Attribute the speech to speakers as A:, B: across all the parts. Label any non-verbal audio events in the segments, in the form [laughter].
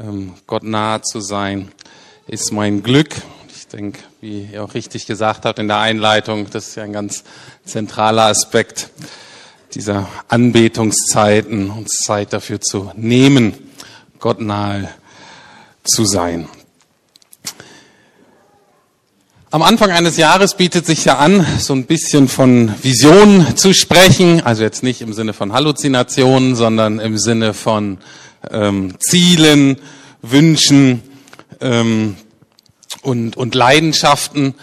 A: Ähm, Gott nahe zu sein, ist mein Glück. Ich denke, wie ihr auch richtig gesagt habt in der Einleitung, das ist ja ein ganz zentraler Aspekt dieser Anbetungszeiten, uns Zeit dafür zu nehmen, Gott nahe zu sein. Am Anfang eines Jahres bietet sich ja an, so ein bisschen von Visionen zu sprechen. Also jetzt nicht im Sinne von Halluzinationen, sondern im Sinne von ähm, Zielen, Wünschen ähm, und, und Leidenschaften.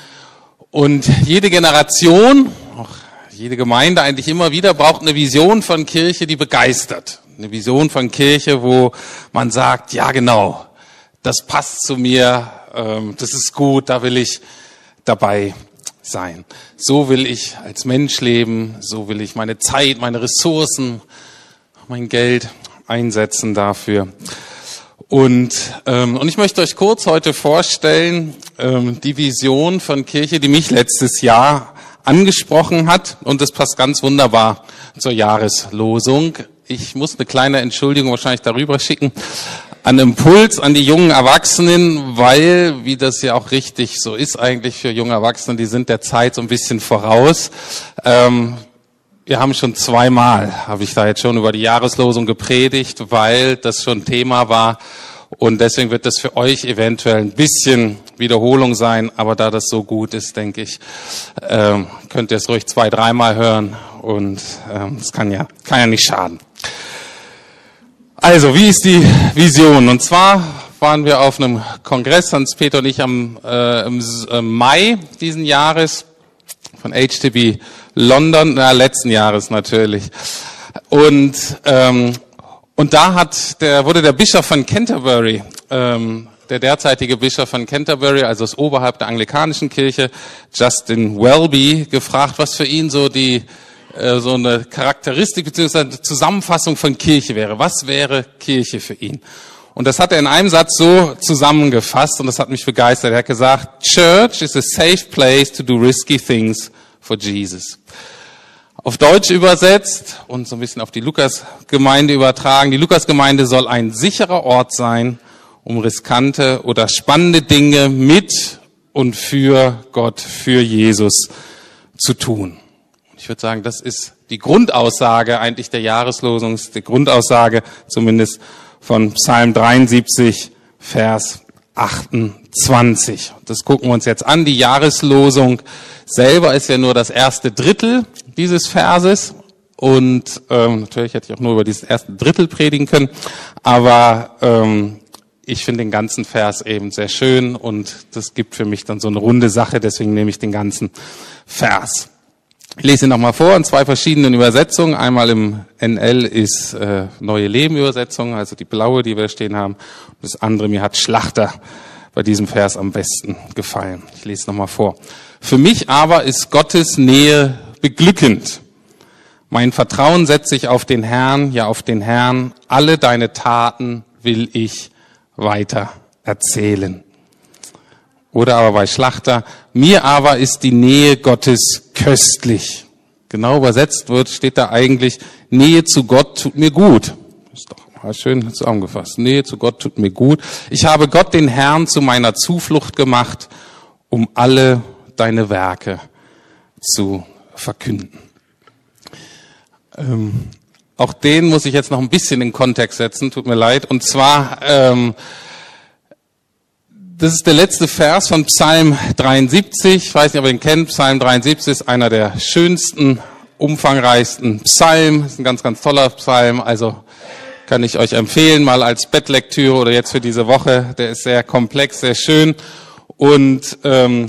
A: Und jede Generation, auch jede Gemeinde eigentlich immer wieder, braucht eine Vision von Kirche, die begeistert. Eine Vision von Kirche, wo man sagt, ja genau, das passt zu mir, ähm, das ist gut, da will ich dabei sein. So will ich als Mensch leben, so will ich meine Zeit, meine Ressourcen, mein Geld einsetzen dafür. Und, ähm, und ich möchte euch kurz heute vorstellen, ähm, die Vision von Kirche, die mich letztes Jahr angesprochen hat. Und das passt ganz wunderbar zur Jahreslosung. Ich muss eine kleine Entschuldigung wahrscheinlich darüber schicken an Impuls an die jungen Erwachsenen, weil, wie das ja auch richtig so ist eigentlich für junge Erwachsene, die sind der Zeit so ein bisschen voraus. Ähm, wir haben schon zweimal, habe ich da jetzt schon über die Jahreslosung gepredigt, weil das schon Thema war. Und deswegen wird das für euch eventuell ein bisschen Wiederholung sein, aber da das so gut ist, denke ich, ähm, könnt ihr es ruhig zwei, dreimal hören und ähm, es kann ja, kann ja nicht schaden. Also, wie ist die Vision? Und zwar waren wir auf einem Kongress, Hans-Peter und ich, am, äh, im äh, Mai diesen Jahres von HTB London, na, letzten Jahres natürlich. Und, ähm, und da hat der, wurde der Bischof von Canterbury, ähm, der derzeitige Bischof von Canterbury, also das Oberhalb der anglikanischen Kirche, Justin Welby, gefragt, was für ihn so die äh, so eine Charakteristik bzw. Zusammenfassung von Kirche wäre. Was wäre Kirche für ihn? Und das hat er in einem Satz so zusammengefasst und das hat mich begeistert. Er hat gesagt, Church is a safe place to do risky things for Jesus. Auf Deutsch übersetzt und so ein bisschen auf die Lukas-Gemeinde übertragen. Die Lukas-Gemeinde soll ein sicherer Ort sein, um riskante oder spannende Dinge mit und für Gott, für Jesus zu tun. Ich würde sagen, das ist die Grundaussage eigentlich der Jahreslosung, die Grundaussage zumindest von Psalm 73, Vers 28. Das gucken wir uns jetzt an. Die Jahreslosung selber ist ja nur das erste Drittel dieses Verses. Und ähm, natürlich hätte ich auch nur über dieses erste Drittel predigen können. Aber ähm, ich finde den ganzen Vers eben sehr schön und das gibt für mich dann so eine runde Sache. Deswegen nehme ich den ganzen Vers. Ich lese ihn nochmal vor in zwei verschiedenen Übersetzungen. Einmal im NL ist äh, Neue Leben Übersetzung, also die blaue, die wir stehen haben. Das andere, mir hat Schlachter bei diesem Vers am besten gefallen. Ich lese nochmal vor. Für mich aber ist Gottes Nähe beglückend. Mein Vertrauen setze ich auf den Herrn, ja auf den Herrn. Alle deine Taten will ich weiter erzählen. Oder aber bei Schlachter, mir aber ist die Nähe Gottes köstlich. Genau übersetzt wird, steht da eigentlich, Nähe zu Gott tut mir gut. Doch mal schön zusammengefasst. Nähe zu Gott tut mir gut. Ich habe Gott den Herrn zu meiner Zuflucht gemacht, um alle deine Werke zu verkünden. Ähm, auch den muss ich jetzt noch ein bisschen in Kontext setzen, tut mir leid. Und zwar, ähm, das ist der letzte Vers von Psalm 73. Ich weiß nicht, ob ihr ihn kennt. Psalm 73 ist einer der schönsten, umfangreichsten Psalmen. Ist ein ganz, ganz toller Psalm. Also kann ich euch empfehlen, mal als Bettlektüre oder jetzt für diese Woche. Der ist sehr komplex, sehr schön. Und ähm,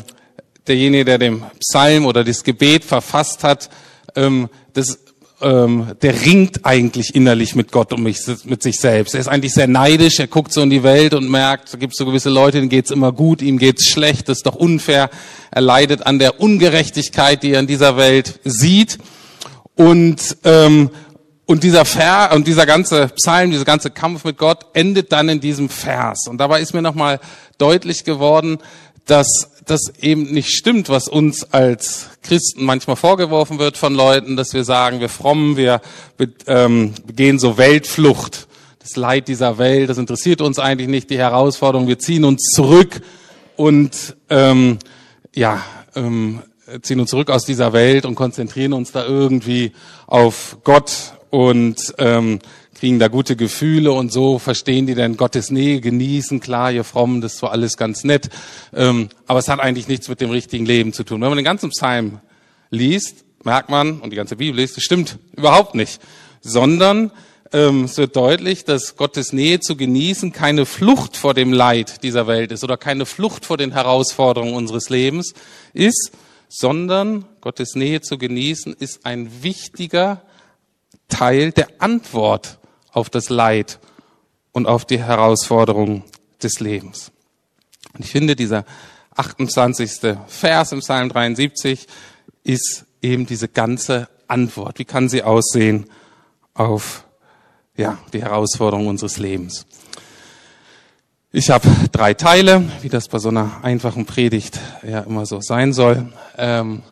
A: derjenige, der den Psalm oder das Gebet verfasst hat, ähm, das ähm, der ringt eigentlich innerlich mit Gott und mit sich selbst. Er ist eigentlich sehr neidisch, er guckt so in die Welt und merkt, da gibt so gewisse Leute, denen geht's immer gut, ihm geht's schlecht, das ist doch unfair. Er leidet an der Ungerechtigkeit, die er in dieser Welt sieht. Und, ähm, und dieser Ver und dieser ganze Psalm, dieser ganze Kampf mit Gott endet dann in diesem Vers. Und dabei ist mir nochmal deutlich geworden, dass das eben nicht stimmt, was uns als Christen manchmal vorgeworfen wird von Leuten, dass wir sagen, wir frommen, wir ähm, begehen so Weltflucht. Das das Leid dieser Welt, das interessiert uns eigentlich nicht, die Herausforderung, wir ziehen uns zurück und ähm, ja, ähm, ziehen uns zurück aus dieser Welt und konzentrieren uns da irgendwie auf Gott und ähm, kriegen da gute Gefühle und so verstehen die dann Gottes Nähe, genießen, klar, ihr Frommen, das ist zwar alles ganz nett, ähm, aber es hat eigentlich nichts mit dem richtigen Leben zu tun. Wenn man den ganzen Psalm liest, merkt man, und die ganze Bibel liest, das stimmt überhaupt nicht, sondern ähm, es wird deutlich, dass Gottes Nähe zu genießen keine Flucht vor dem Leid dieser Welt ist oder keine Flucht vor den Herausforderungen unseres Lebens ist, sondern Gottes Nähe zu genießen ist ein wichtiger Teil der Antwort auf das Leid und auf die Herausforderungen des Lebens. Und ich finde, dieser 28. Vers im Psalm 73 ist eben diese ganze Antwort. Wie kann sie aussehen auf ja, die Herausforderungen unseres Lebens? Ich habe drei Teile, wie das bei so einer einfachen Predigt ja immer so sein soll, ähm,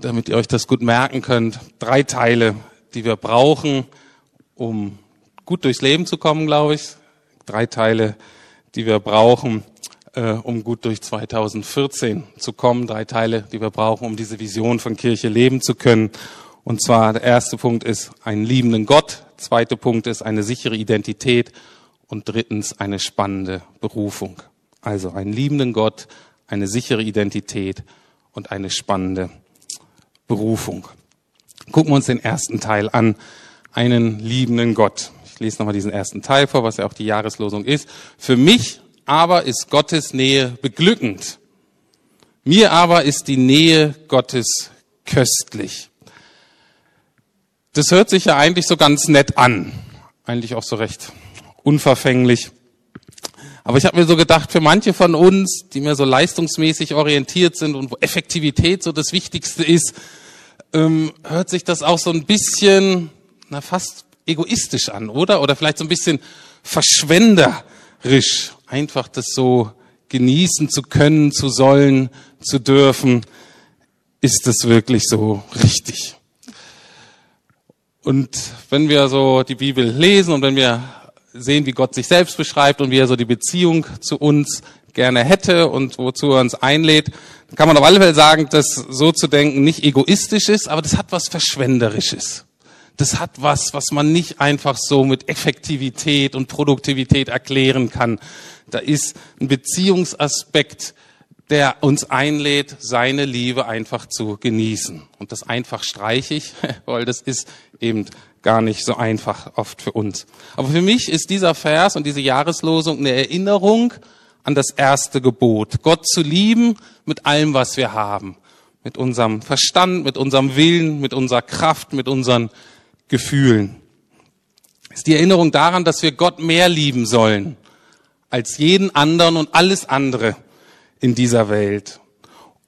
A: damit ihr euch das gut merken könnt. Drei Teile, die wir brauchen, um gut durchs Leben zu kommen, glaube ich. Drei Teile, die wir brauchen, äh, um gut durch 2014 zu kommen. Drei Teile, die wir brauchen, um diese Vision von Kirche leben zu können. Und zwar der erste Punkt ist einen liebenden Gott. Zweite Punkt ist eine sichere Identität und drittens eine spannende Berufung. Also einen liebenden Gott, eine sichere Identität und eine spannende Berufung. Gucken wir uns den ersten Teil an. Einen liebenden Gott. Ich lese nochmal diesen ersten Teil vor, was ja auch die Jahreslosung ist. Für mich aber ist Gottes Nähe beglückend. Mir aber ist die Nähe Gottes köstlich. Das hört sich ja eigentlich so ganz nett an. Eigentlich auch so recht unverfänglich. Aber ich habe mir so gedacht, für manche von uns, die mehr so leistungsmäßig orientiert sind und wo Effektivität so das Wichtigste ist, ähm, hört sich das auch so ein bisschen, na fast egoistisch an, oder? Oder vielleicht so ein bisschen verschwenderisch, einfach das so genießen zu können, zu sollen, zu dürfen. Ist das wirklich so richtig? Und wenn wir so die Bibel lesen und wenn wir sehen, wie Gott sich selbst beschreibt und wie er so die Beziehung zu uns gerne hätte und wozu er uns einlädt, kann man auf alle Fälle sagen, dass so zu denken nicht egoistisch ist, aber das hat was Verschwenderisches. Das hat was, was man nicht einfach so mit Effektivität und Produktivität erklären kann. Da ist ein Beziehungsaspekt, der uns einlädt, seine Liebe einfach zu genießen. Und das einfach streiche ich, [laughs] weil das ist eben gar nicht so einfach oft für uns. Aber für mich ist dieser Vers und diese Jahreslosung eine Erinnerung an das erste Gebot, Gott zu lieben mit allem, was wir haben. Mit unserem Verstand, mit unserem Willen, mit unserer Kraft, mit unseren Gefühlen. Es ist die Erinnerung daran, dass wir Gott mehr lieben sollen als jeden anderen und alles andere in dieser Welt.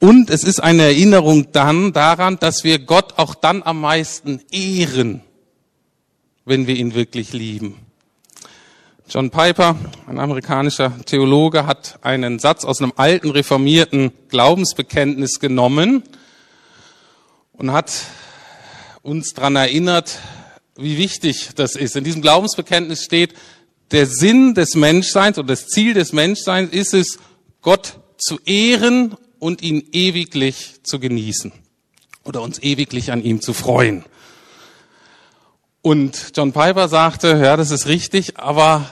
A: Und es ist eine Erinnerung dann daran, dass wir Gott auch dann am meisten ehren, wenn wir ihn wirklich lieben. John Piper, ein amerikanischer Theologe, hat einen Satz aus einem alten reformierten Glaubensbekenntnis genommen und hat uns daran erinnert, wie wichtig das ist. In diesem Glaubensbekenntnis steht, der Sinn des Menschseins und das Ziel des Menschseins ist es, Gott zu ehren und ihn ewiglich zu genießen oder uns ewiglich an ihm zu freuen. Und John Piper sagte, ja, das ist richtig, aber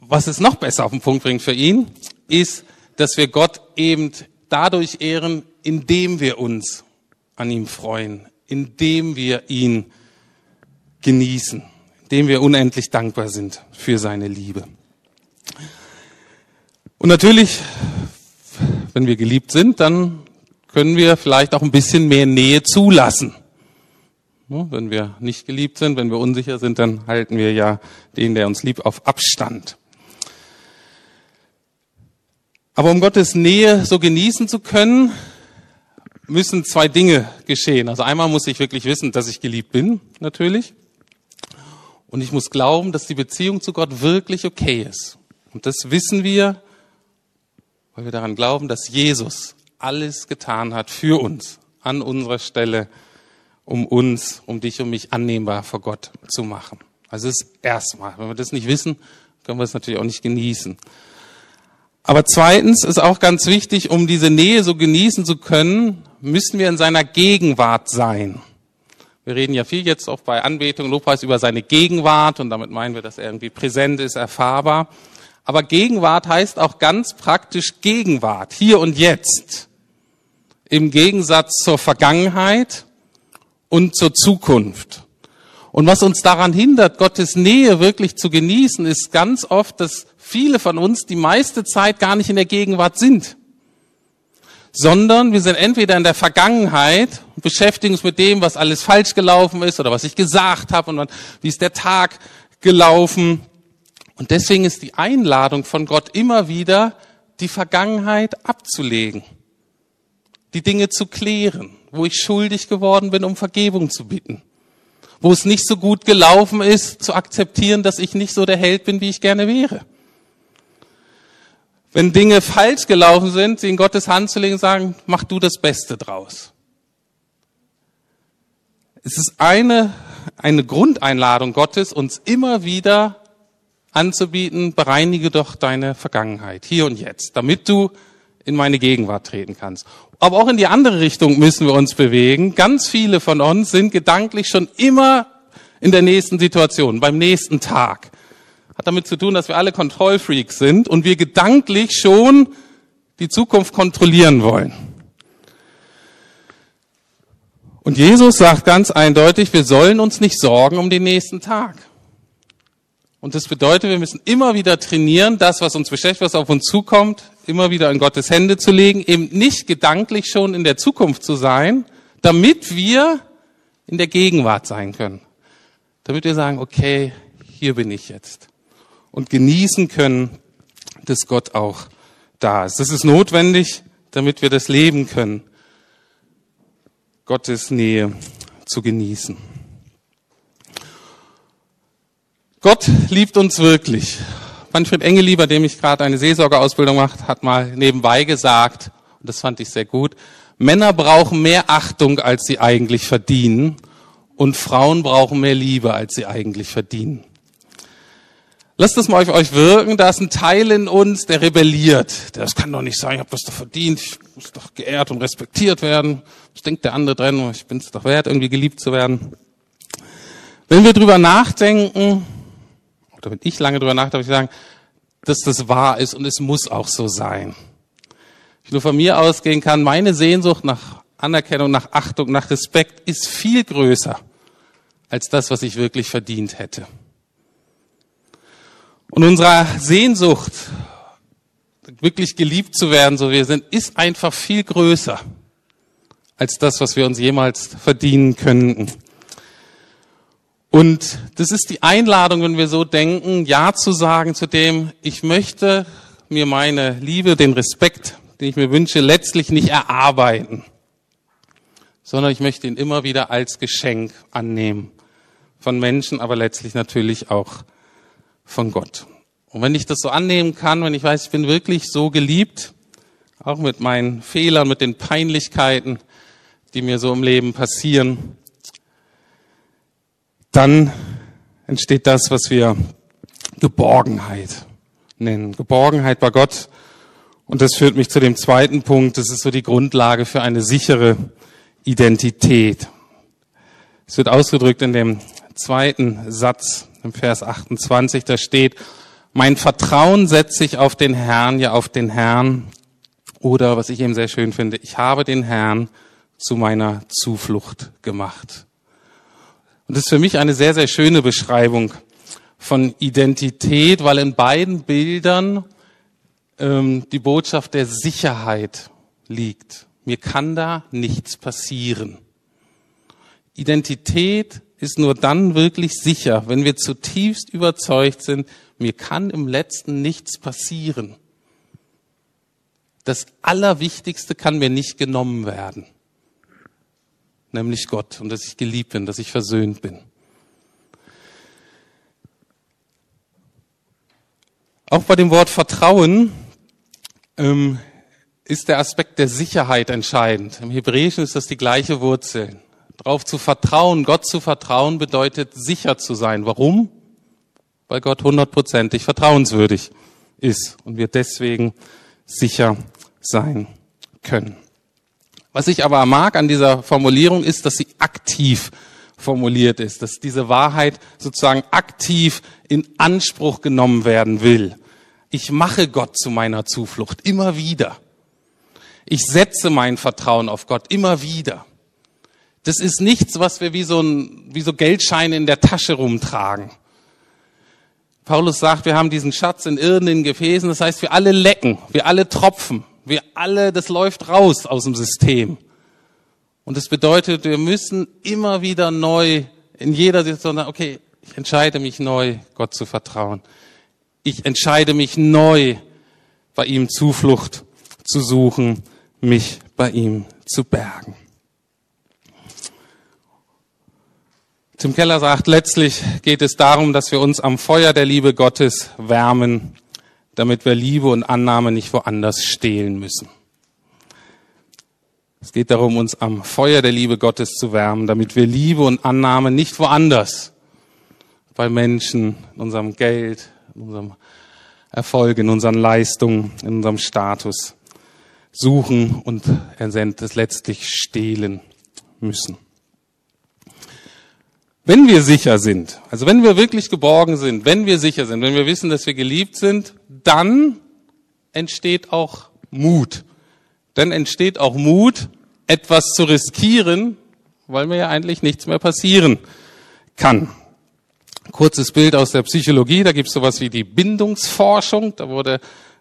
A: was es noch besser auf den Punkt bringt für ihn, ist, dass wir Gott eben dadurch ehren, indem wir uns an ihm freuen, indem wir ihn genießen, indem wir unendlich dankbar sind für seine Liebe. Und natürlich, wenn wir geliebt sind, dann können wir vielleicht auch ein bisschen mehr Nähe zulassen. Wenn wir nicht geliebt sind, wenn wir unsicher sind, dann halten wir ja den, der uns liebt, auf Abstand. Aber um Gottes Nähe so genießen zu können, müssen zwei Dinge geschehen. Also einmal muss ich wirklich wissen, dass ich geliebt bin, natürlich. Und ich muss glauben, dass die Beziehung zu Gott wirklich okay ist. Und das wissen wir, weil wir daran glauben, dass Jesus alles getan hat für uns, an unserer Stelle um uns, um dich und mich annehmbar vor Gott zu machen. Also das erstmal. Wenn wir das nicht wissen, können wir es natürlich auch nicht genießen. Aber zweitens ist auch ganz wichtig, um diese Nähe so genießen zu können, müssen wir in seiner Gegenwart sein. Wir reden ja viel jetzt auch bei Anbetung, Lobpreis über seine Gegenwart und damit meinen wir, dass er irgendwie präsent ist, erfahrbar. Aber Gegenwart heißt auch ganz praktisch Gegenwart, hier und jetzt. Im Gegensatz zur Vergangenheit und zur Zukunft. Und was uns daran hindert, Gottes Nähe wirklich zu genießen, ist ganz oft, dass viele von uns die meiste Zeit gar nicht in der Gegenwart sind. Sondern wir sind entweder in der Vergangenheit und beschäftigen uns mit dem, was alles falsch gelaufen ist oder was ich gesagt habe und wie ist der Tag gelaufen. Und deswegen ist die Einladung von Gott immer wieder, die Vergangenheit abzulegen, die Dinge zu klären, wo ich schuldig geworden bin, um Vergebung zu bitten wo es nicht so gut gelaufen ist, zu akzeptieren, dass ich nicht so der Held bin, wie ich gerne wäre. Wenn Dinge falsch gelaufen sind, sie in Gottes Hand zu legen sagen, mach du das Beste draus. Es ist eine, eine Grundeinladung Gottes, uns immer wieder anzubieten, bereinige doch deine Vergangenheit, hier und jetzt, damit du in meine Gegenwart treten kannst. Aber auch in die andere Richtung müssen wir uns bewegen. Ganz viele von uns sind gedanklich schon immer in der nächsten Situation, beim nächsten Tag. Hat damit zu tun, dass wir alle Kontrollfreaks sind und wir gedanklich schon die Zukunft kontrollieren wollen. Und Jesus sagt ganz eindeutig, wir sollen uns nicht sorgen um den nächsten Tag. Und das bedeutet, wir müssen immer wieder trainieren, das, was uns beschäftigt, was auf uns zukommt, immer wieder in Gottes Hände zu legen, eben nicht gedanklich schon in der Zukunft zu sein, damit wir in der Gegenwart sein können. Damit wir sagen, okay, hier bin ich jetzt. Und genießen können, dass Gott auch da ist. Das ist notwendig, damit wir das leben können, Gottes Nähe zu genießen. Gott liebt uns wirklich. Manfred Engeli, bei dem ich gerade eine Seelsorgeausbildung macht, hat mal nebenbei gesagt, und das fand ich sehr gut, Männer brauchen mehr Achtung, als sie eigentlich verdienen, und Frauen brauchen mehr Liebe, als sie eigentlich verdienen. Lasst das mal auf euch wirken, da ist ein Teil in uns, der rebelliert. Das kann doch nicht sein, ich habe das doch verdient, ich muss doch geehrt und respektiert werden. Was denkt der andere drin? Ich bin es doch wert, irgendwie geliebt zu werden. Wenn wir drüber nachdenken, oder wenn ich lange drüber nachdenke, ich sagen, dass das wahr ist und es muss auch so sein. Ich nur von mir ausgehen kann, meine Sehnsucht nach Anerkennung, nach Achtung, nach Respekt ist viel größer als das, was ich wirklich verdient hätte. Und unsere Sehnsucht, wirklich geliebt zu werden, so wie wir sind, ist einfach viel größer als das, was wir uns jemals verdienen könnten. Und das ist die Einladung, wenn wir so denken, Ja zu sagen zu dem, ich möchte mir meine Liebe, den Respekt, den ich mir wünsche, letztlich nicht erarbeiten, sondern ich möchte ihn immer wieder als Geschenk annehmen. Von Menschen, aber letztlich natürlich auch von Gott. Und wenn ich das so annehmen kann, wenn ich weiß, ich bin wirklich so geliebt, auch mit meinen Fehlern, mit den Peinlichkeiten, die mir so im Leben passieren, dann entsteht das, was wir Geborgenheit nennen. Geborgenheit bei Gott. Und das führt mich zu dem zweiten Punkt. Das ist so die Grundlage für eine sichere Identität. Es wird ausgedrückt in dem zweiten Satz im Vers 28. Da steht, mein Vertrauen setze ich auf den Herrn, ja auf den Herrn. Oder was ich eben sehr schön finde, ich habe den Herrn zu meiner Zuflucht gemacht. Und das ist für mich eine sehr, sehr schöne Beschreibung von Identität, weil in beiden Bildern ähm, die Botschaft der Sicherheit liegt. Mir kann da nichts passieren. Identität ist nur dann wirklich sicher, wenn wir zutiefst überzeugt sind, mir kann im letzten nichts passieren. Das Allerwichtigste kann mir nicht genommen werden nämlich Gott und dass ich geliebt bin, dass ich versöhnt bin. Auch bei dem Wort Vertrauen ähm, ist der Aspekt der Sicherheit entscheidend. Im Hebräischen ist das die gleiche Wurzel. Darauf zu vertrauen, Gott zu vertrauen, bedeutet sicher zu sein. Warum? weil Gott hundertprozentig vertrauenswürdig ist und wir deswegen sicher sein können. Was ich aber mag an dieser Formulierung ist, dass sie aktiv formuliert ist, dass diese Wahrheit sozusagen aktiv in Anspruch genommen werden will. Ich mache Gott zu meiner Zuflucht immer wieder. Ich setze mein Vertrauen auf Gott immer wieder. Das ist nichts, was wir wie so, ein, wie so Geldscheine in der Tasche rumtragen. Paulus sagt, wir haben diesen Schatz in irdenen Gefäßen, das heißt, wir alle lecken, wir alle tropfen, wir alle, das läuft raus aus dem System. Und das bedeutet, wir müssen immer wieder neu in jeder Situation sagen, okay, ich entscheide mich neu, Gott zu vertrauen. Ich entscheide mich neu, bei ihm Zuflucht zu suchen, mich bei ihm zu bergen. Tim Keller sagt, letztlich geht es darum, dass wir uns am Feuer der Liebe Gottes wärmen, damit wir Liebe und Annahme nicht woanders stehlen müssen. Es geht darum, uns am Feuer der Liebe Gottes zu wärmen, damit wir Liebe und Annahme nicht woanders, bei Menschen, in unserem Geld, in unserem Erfolg, in unseren Leistungen, in unserem Status suchen und letztlich stehlen müssen. Wenn wir sicher sind, also wenn wir wirklich geborgen sind, wenn wir sicher sind, wenn wir wissen, dass wir geliebt sind, dann entsteht auch Mut dann entsteht auch Mut, etwas zu riskieren, weil mir ja eigentlich nichts mehr passieren kann. Kurzes Bild aus der Psychologie, da gibt es sowas wie die Bindungsforschung. Da wurde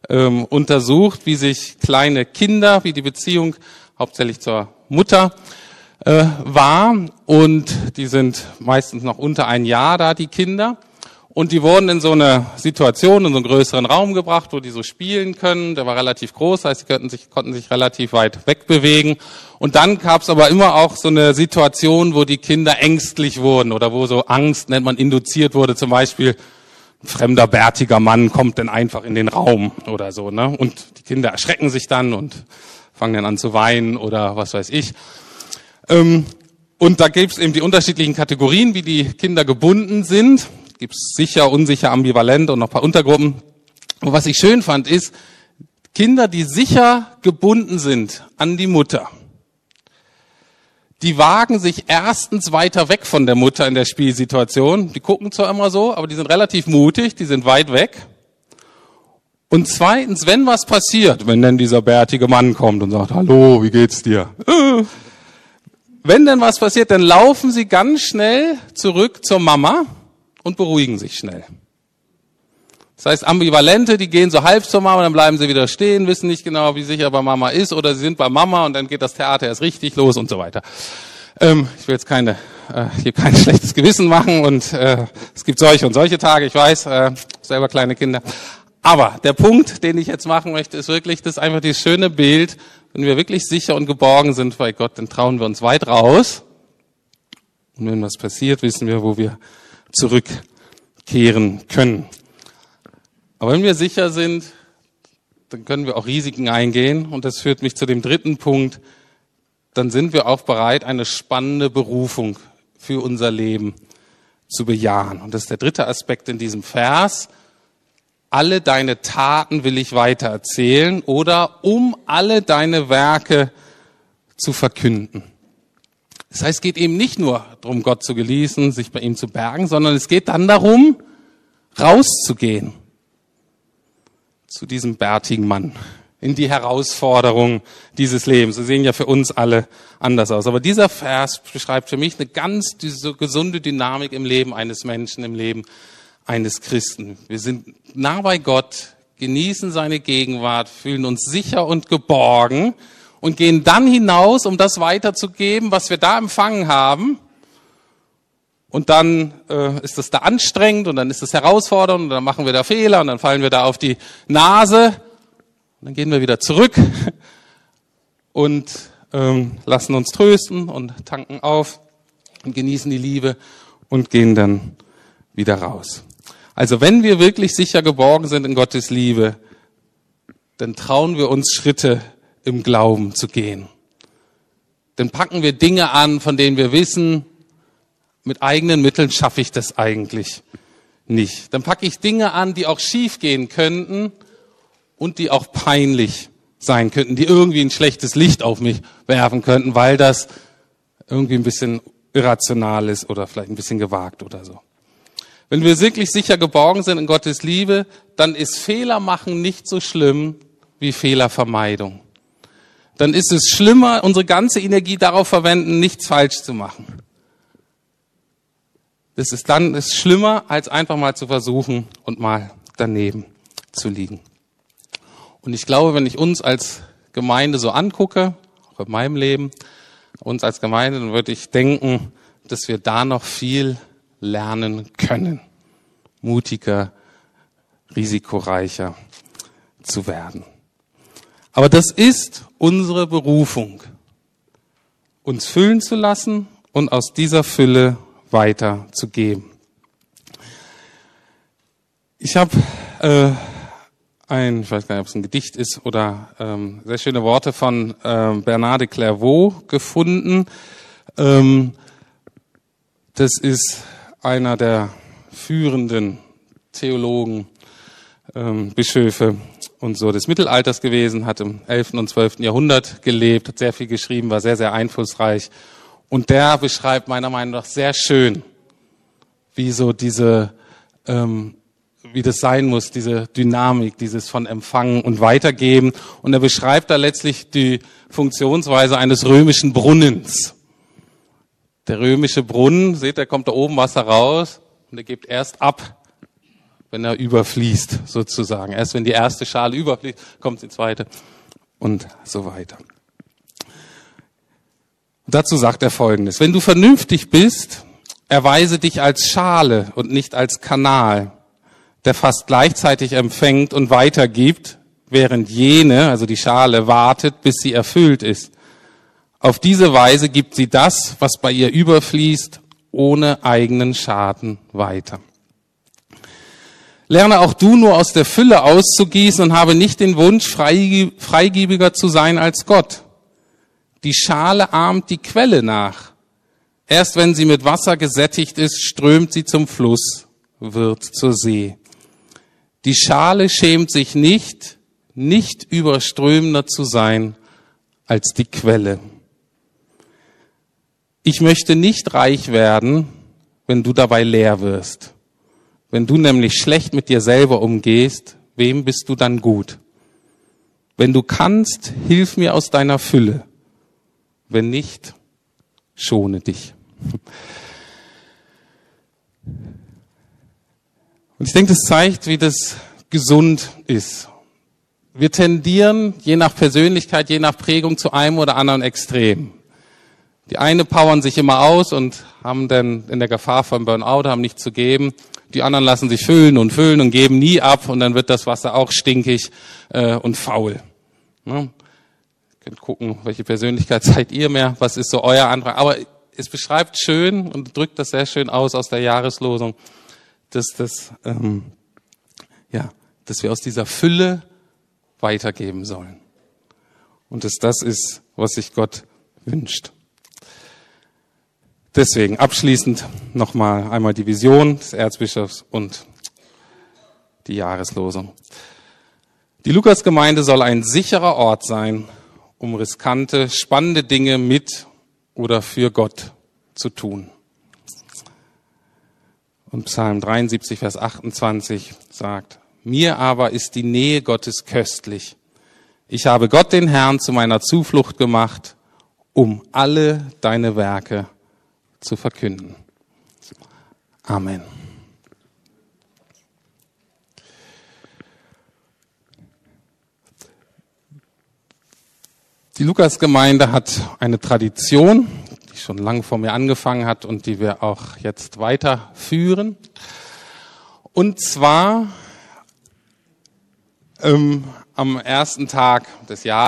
A: ähm, untersucht, wie sich kleine Kinder, wie die Beziehung hauptsächlich zur Mutter äh, war. Und die sind meistens noch unter ein Jahr da, die Kinder. Und die wurden in so eine Situation, in so einen größeren Raum gebracht, wo die so spielen können. Der war relativ groß, heißt, sie konnten sich, konnten sich relativ weit wegbewegen. Und dann gab es aber immer auch so eine Situation, wo die Kinder ängstlich wurden oder wo so Angst, nennt man, induziert wurde. Zum Beispiel, ein fremder, bärtiger Mann kommt dann einfach in den Raum oder so. Ne? Und die Kinder erschrecken sich dann und fangen dann an zu weinen oder was weiß ich. Ähm, und da gibt es eben die unterschiedlichen Kategorien, wie die Kinder gebunden sind gibt es sicher, unsicher, ambivalent und noch ein paar Untergruppen. Und was ich schön fand, ist, Kinder, die sicher gebunden sind an die Mutter, die wagen sich erstens weiter weg von der Mutter in der Spielsituation. Die gucken zwar immer so, aber die sind relativ mutig, die sind weit weg. Und zweitens, wenn was passiert, wenn denn dieser bärtige Mann kommt und sagt, hallo, wie geht's dir? [laughs] Wenn denn was passiert, dann laufen sie ganz schnell zurück zur Mama und beruhigen sich schnell. Das heißt, Ambivalente, die gehen so halb zur Mama, dann bleiben sie wieder stehen, wissen nicht genau, wie sicher bei Mama ist, oder sie sind bei Mama und dann geht das Theater erst richtig los und so weiter. Ähm, ich will jetzt keine, äh, hier kein [laughs] schlechtes Gewissen machen und äh, es gibt solche und solche Tage, ich weiß, äh, selber kleine Kinder. Aber der Punkt, den ich jetzt machen möchte, ist wirklich, das ist einfach dieses schöne Bild, wenn wir wirklich sicher und geborgen sind bei Gott, dann trauen wir uns weit raus. Und wenn was passiert, wissen wir, wo wir zurückkehren können. Aber wenn wir sicher sind, dann können wir auch Risiken eingehen. Und das führt mich zu dem dritten Punkt. Dann sind wir auch bereit, eine spannende Berufung für unser Leben zu bejahen. Und das ist der dritte Aspekt in diesem Vers. Alle deine Taten will ich weiter erzählen oder um alle deine Werke zu verkünden. Das heißt, es geht eben nicht nur darum, Gott zu geließen, sich bei ihm zu bergen, sondern es geht dann darum, rauszugehen zu diesem bärtigen Mann in die Herausforderung dieses Lebens. Sie sehen ja für uns alle anders aus. Aber dieser Vers beschreibt für mich eine ganz gesunde Dynamik im Leben eines Menschen, im Leben eines Christen. Wir sind nah bei Gott, genießen seine Gegenwart, fühlen uns sicher und geborgen und gehen dann hinaus, um das weiterzugeben, was wir da empfangen haben. Und dann äh, ist das da anstrengend und dann ist das herausfordernd und dann machen wir da Fehler und dann fallen wir da auf die Nase. Und dann gehen wir wieder zurück [laughs] und ähm, lassen uns trösten und tanken auf und genießen die Liebe und gehen dann wieder raus. Also wenn wir wirklich sicher geborgen sind in Gottes Liebe, dann trauen wir uns Schritte im Glauben zu gehen. Dann packen wir Dinge an, von denen wir wissen, mit eigenen Mitteln schaffe ich das eigentlich nicht. Dann packe ich Dinge an, die auch schief gehen könnten und die auch peinlich sein könnten, die irgendwie ein schlechtes Licht auf mich werfen könnten, weil das irgendwie ein bisschen irrational ist oder vielleicht ein bisschen gewagt oder so. Wenn wir wirklich sicher geborgen sind in Gottes Liebe, dann ist Fehler machen nicht so schlimm wie Fehlervermeidung. Dann ist es schlimmer, unsere ganze Energie darauf verwenden, nichts falsch zu machen. Das ist dann ist schlimmer, als einfach mal zu versuchen und mal daneben zu liegen. Und ich glaube, wenn ich uns als Gemeinde so angucke, auch in meinem Leben, uns als Gemeinde, dann würde ich denken, dass wir da noch viel lernen können, mutiger, risikoreicher zu werden. Aber das ist unsere Berufung, uns füllen zu lassen und aus dieser Fülle weiterzugeben. Ich habe äh, ein, ich weiß gar nicht, ob es ein Gedicht ist oder ähm, sehr schöne Worte von ähm, Bernard Clairvaux gefunden. Ähm, das ist einer der führenden Theologen, ähm, Bischöfe und so des Mittelalters gewesen, hat im 11. und 12. Jahrhundert gelebt, hat sehr viel geschrieben, war sehr, sehr einflussreich. Und der beschreibt meiner Meinung nach sehr schön, wie so diese, ähm, wie das sein muss, diese Dynamik, dieses von Empfangen und Weitergeben. Und er beschreibt da letztlich die Funktionsweise eines römischen Brunnens. Der römische Brunnen, seht, da kommt da oben Wasser raus und er gibt erst ab, wenn er überfließt, sozusagen. Erst wenn die erste Schale überfließt, kommt die zweite und so weiter. dazu sagt er Folgendes. Wenn du vernünftig bist, erweise dich als Schale und nicht als Kanal, der fast gleichzeitig empfängt und weitergibt, während jene, also die Schale, wartet, bis sie erfüllt ist. Auf diese Weise gibt sie das, was bei ihr überfließt, ohne eigenen Schaden weiter. Lerne auch du nur aus der Fülle auszugießen und habe nicht den Wunsch, freigebiger zu sein als Gott. Die Schale ahmt die Quelle nach. Erst wenn sie mit Wasser gesättigt ist, strömt sie zum Fluss, wird zur See. Die Schale schämt sich nicht, nicht überströmender zu sein als die Quelle. Ich möchte nicht reich werden, wenn du dabei leer wirst. Wenn du nämlich schlecht mit dir selber umgehst, wem bist du dann gut? Wenn du kannst, hilf mir aus deiner Fülle. Wenn nicht, schone dich. Und ich denke, das zeigt, wie das gesund ist. Wir tendieren je nach Persönlichkeit, je nach Prägung zu einem oder anderen Extrem. Die eine powern sich immer aus und haben dann in der Gefahr von Burnout, haben nichts zu geben. Die anderen lassen sich füllen und füllen und geben nie ab und dann wird das Wasser auch stinkig äh, und faul. Ne? Könnt gucken, welche Persönlichkeit [laughs] seid ihr mehr, was ist so euer Antrag. Aber es beschreibt schön und drückt das sehr schön aus aus der Jahreslosung, dass das, ähm, ja, dass wir aus dieser Fülle weitergeben sollen. Und dass das ist, was sich Gott wünscht. Deswegen abschließend nochmal einmal die Vision des Erzbischofs und die Jahreslosung. Die Lukasgemeinde soll ein sicherer Ort sein, um riskante, spannende Dinge mit oder für Gott zu tun. Und Psalm 73, Vers 28 sagt, mir aber ist die Nähe Gottes köstlich. Ich habe Gott den Herrn zu meiner Zuflucht gemacht, um alle deine Werke zu verkünden. Amen. Die Lukasgemeinde hat eine Tradition, die schon lange vor mir angefangen hat und die wir auch jetzt weiterführen. Und zwar ähm, am ersten Tag des Jahres